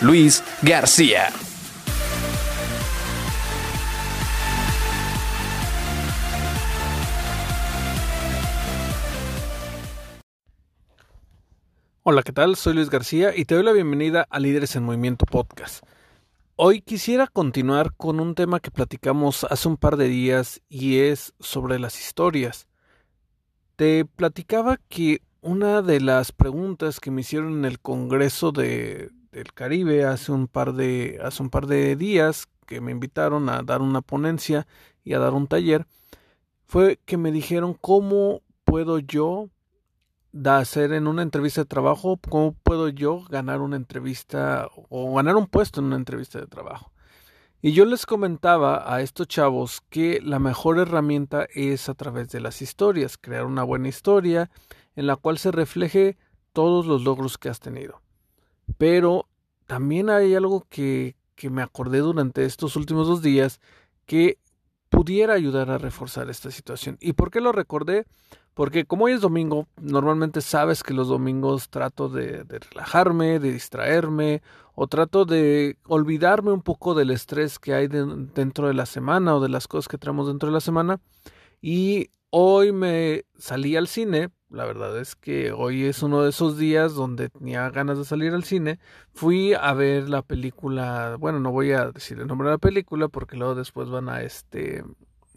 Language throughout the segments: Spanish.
Luis García. Hola, ¿qué tal? Soy Luis García y te doy la bienvenida a Líderes en Movimiento Podcast. Hoy quisiera continuar con un tema que platicamos hace un par de días y es sobre las historias. Te platicaba que una de las preguntas que me hicieron en el Congreso de, del Caribe hace un par de hace un par de días que me invitaron a dar una ponencia y a dar un taller fue que me dijeron cómo puedo yo hacer en una entrevista de trabajo, cómo puedo yo ganar una entrevista o ganar un puesto en una entrevista de trabajo. Y yo les comentaba a estos chavos que la mejor herramienta es a través de las historias, crear una buena historia en la cual se refleje todos los logros que has tenido. Pero también hay algo que, que me acordé durante estos últimos dos días que pudiera ayudar a reforzar esta situación. ¿Y por qué lo recordé? Porque como hoy es domingo, normalmente sabes que los domingos trato de, de, relajarme, de distraerme o trato de olvidarme un poco del estrés que hay de, dentro de la semana o de las cosas que traemos dentro de la semana. Y hoy me salí al cine. La verdad es que hoy es uno de esos días donde tenía ganas de salir al cine. Fui a ver la película. Bueno, no voy a decir el nombre de la película porque luego después van a este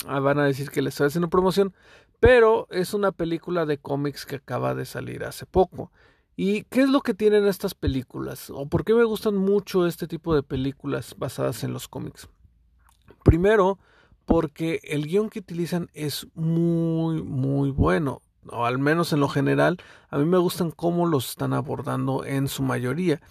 van a decir que les estoy haciendo promoción, pero es una película de cómics que acaba de salir hace poco. ¿Y qué es lo que tienen estas películas? ¿O por qué me gustan mucho este tipo de películas basadas en los cómics? Primero, porque el guion que utilizan es muy, muy bueno. O al menos en lo general, a mí me gustan cómo los están abordando en su mayoría.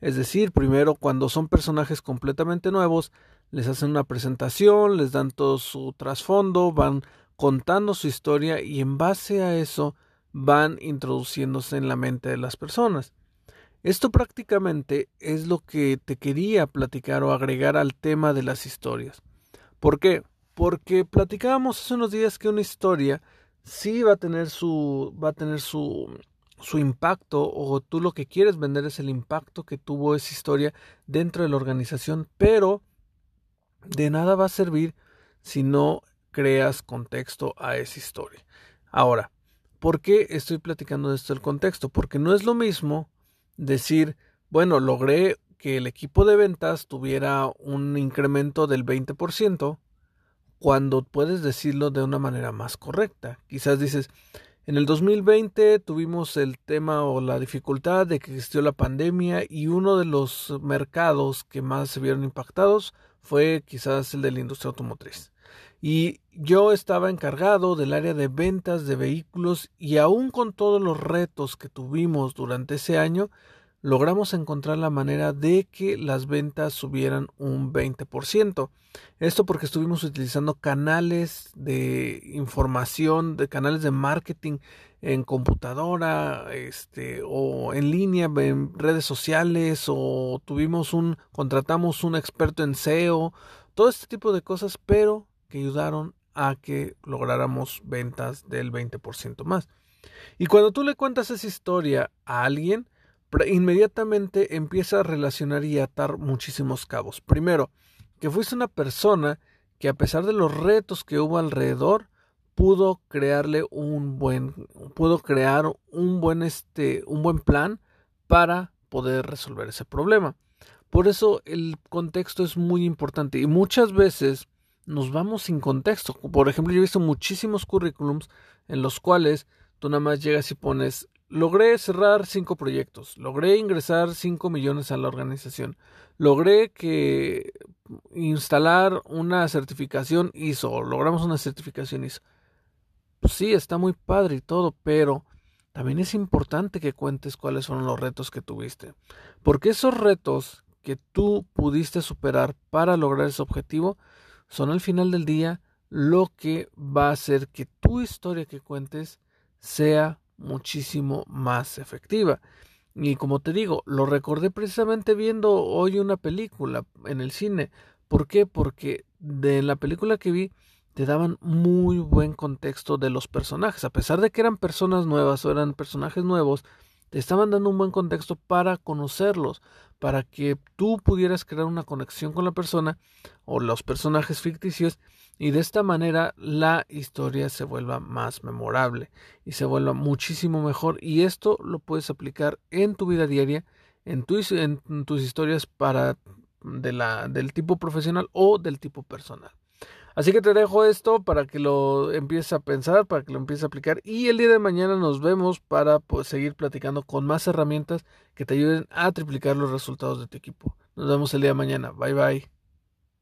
Es decir, primero, cuando son personajes completamente nuevos, les hacen una presentación, les dan todo su trasfondo, van contando su historia y en base a eso van introduciéndose en la mente de las personas. Esto prácticamente es lo que te quería platicar o agregar al tema de las historias. ¿Por qué? Porque platicábamos hace unos días que una historia sí va a tener su va a tener su su impacto o tú lo que quieres vender es el impacto que tuvo esa historia dentro de la organización, pero de nada va a servir si no creas contexto a esa historia. Ahora, ¿por qué estoy platicando de esto el contexto? Porque no es lo mismo decir, bueno, logré que el equipo de ventas tuviera un incremento del 20% cuando puedes decirlo de una manera más correcta. Quizás dices, en el 2020 tuvimos el tema o la dificultad de que existió la pandemia y uno de los mercados que más se vieron impactados fue quizás el de la industria automotriz y yo estaba encargado del área de ventas de vehículos y aún con todos los retos que tuvimos durante ese año, logramos encontrar la manera de que las ventas subieran un 20%. Esto porque estuvimos utilizando canales de información, de canales de marketing en computadora, este o en línea en redes sociales o tuvimos un contratamos un experto en SEO, todo este tipo de cosas, pero que ayudaron a que lográramos ventas del 20% más. Y cuando tú le cuentas esa historia a alguien, inmediatamente empieza a relacionar y atar muchísimos cabos. Primero, que fuiste una persona que a pesar de los retos que hubo alrededor, pudo crearle un buen, pudo crear un buen, este, un buen plan para poder resolver ese problema. Por eso el contexto es muy importante y muchas veces nos vamos sin contexto. Por ejemplo, yo he visto muchísimos currículums en los cuales tú nada más llegas y pones, logré cerrar cinco proyectos, logré ingresar cinco millones a la organización, logré que instalar una certificación ISO, logramos una certificación ISO. Pues sí, está muy padre y todo, pero también es importante que cuentes cuáles fueron los retos que tuviste. Porque esos retos que tú pudiste superar para lograr ese objetivo son al final del día lo que va a hacer que tu historia que cuentes sea muchísimo más efectiva. Y como te digo, lo recordé precisamente viendo hoy una película en el cine. ¿Por qué? Porque de la película que vi te daban muy buen contexto de los personajes. A pesar de que eran personas nuevas o eran personajes nuevos, te estaban dando un buen contexto para conocerlos, para que tú pudieras crear una conexión con la persona o los personajes ficticios y de esta manera la historia se vuelva más memorable y se vuelva muchísimo mejor y esto lo puedes aplicar en tu vida diaria, en, tus historias para de la, del tipo profesional o del tipo personal. Así que te dejo esto para que lo empieces a pensar, para que lo empieces a aplicar y el día de mañana nos vemos para pues, seguir platicando con más herramientas que te ayuden a triplicar los resultados de tu equipo. Nos vemos el día de mañana. Bye bye.